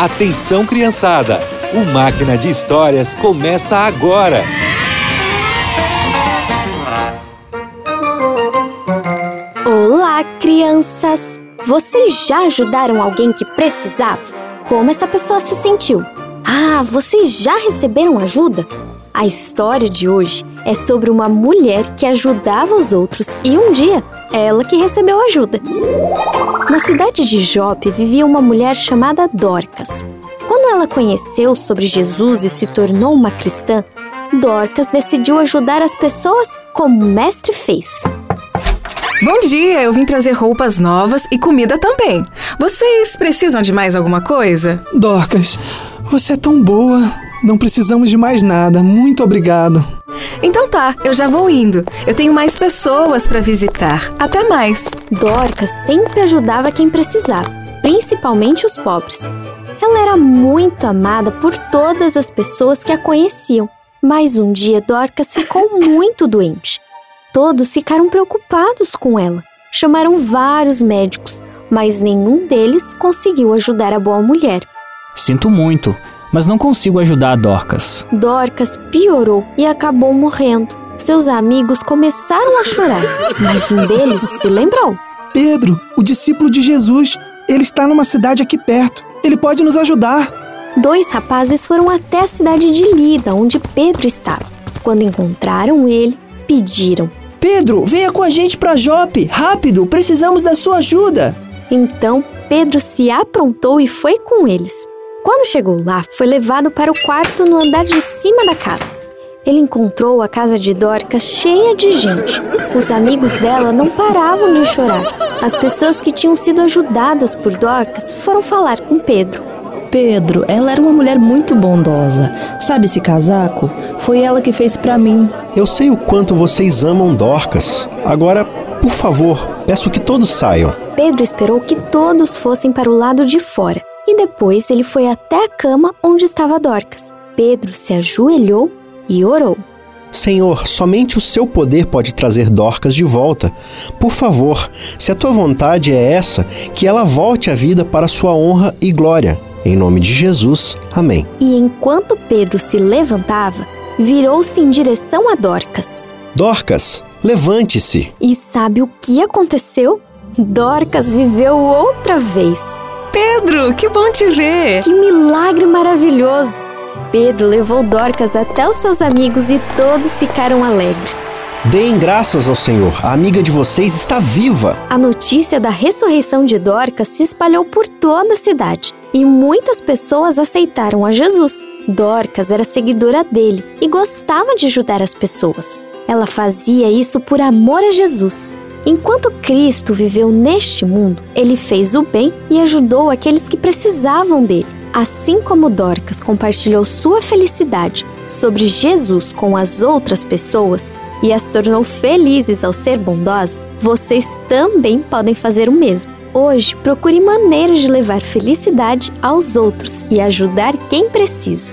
Atenção, criançada! O Máquina de Histórias começa agora! Olá, crianças! Vocês já ajudaram alguém que precisava? Como essa pessoa se sentiu? Ah, vocês já receberam ajuda? A história de hoje é sobre uma mulher que ajudava os outros e um dia ela que recebeu ajuda. Na cidade de Jope vivia uma mulher chamada Dorcas. Quando ela conheceu sobre Jesus e se tornou uma cristã, Dorcas decidiu ajudar as pessoas como o mestre fez. Bom dia, eu vim trazer roupas novas e comida também. Vocês precisam de mais alguma coisa? Dorcas, você é tão boa. Não precisamos de mais nada. Muito obrigado. Então tá, eu já vou indo. Eu tenho mais pessoas para visitar. Até mais. Dorcas sempre ajudava quem precisava, principalmente os pobres. Ela era muito amada por todas as pessoas que a conheciam. Mas um dia Dorcas ficou muito doente. Todos ficaram preocupados com ela. Chamaram vários médicos, mas nenhum deles conseguiu ajudar a boa mulher. Sinto muito, mas não consigo ajudar a Dorcas. Dorcas piorou e acabou morrendo. Seus amigos começaram a chorar, mas um deles se lembrou. Pedro, o discípulo de Jesus, ele está numa cidade aqui perto. Ele pode nos ajudar. Dois rapazes foram até a cidade de Lida, onde Pedro estava. Quando encontraram ele, pediram: Pedro, venha com a gente para Jope, rápido, precisamos da sua ajuda. Então Pedro se aprontou e foi com eles. Quando chegou lá, foi levado para o quarto no andar de cima da casa. Ele encontrou a casa de Dorcas cheia de gente. Os amigos dela não paravam de chorar. As pessoas que tinham sido ajudadas por Dorcas foram falar com Pedro. Pedro, ela era uma mulher muito bondosa. Sabe esse casaco? Foi ela que fez para mim. Eu sei o quanto vocês amam Dorcas. Agora, por favor, peço que todos saiam. Pedro esperou que todos fossem para o lado de fora e depois ele foi até a cama onde estava Dorcas. Pedro se ajoelhou e orou. Senhor, somente o seu poder pode trazer Dorcas de volta. Por favor, se a tua vontade é essa, que ela volte à vida para sua honra e glória. Em nome de Jesus. Amém. E enquanto Pedro se levantava, virou-se em direção a Dorcas. Dorcas, levante-se. E sabe o que aconteceu? Dorcas viveu outra vez. Pedro, que bom te ver! Que milagre maravilhoso! Pedro levou Dorcas até os seus amigos e todos ficaram alegres. Deem graças ao Senhor, a amiga de vocês está viva. A notícia da ressurreição de Dorcas se espalhou por toda a cidade e muitas pessoas aceitaram a Jesus. Dorcas era seguidora dele e gostava de ajudar as pessoas. Ela fazia isso por amor a Jesus. Enquanto Cristo viveu neste mundo, ele fez o bem e ajudou aqueles que precisavam dele. Assim como Dorcas compartilhou sua felicidade sobre Jesus com as outras pessoas e as tornou felizes ao ser bondosa, vocês também podem fazer o mesmo. Hoje, procure maneiras de levar felicidade aos outros e ajudar quem precisa.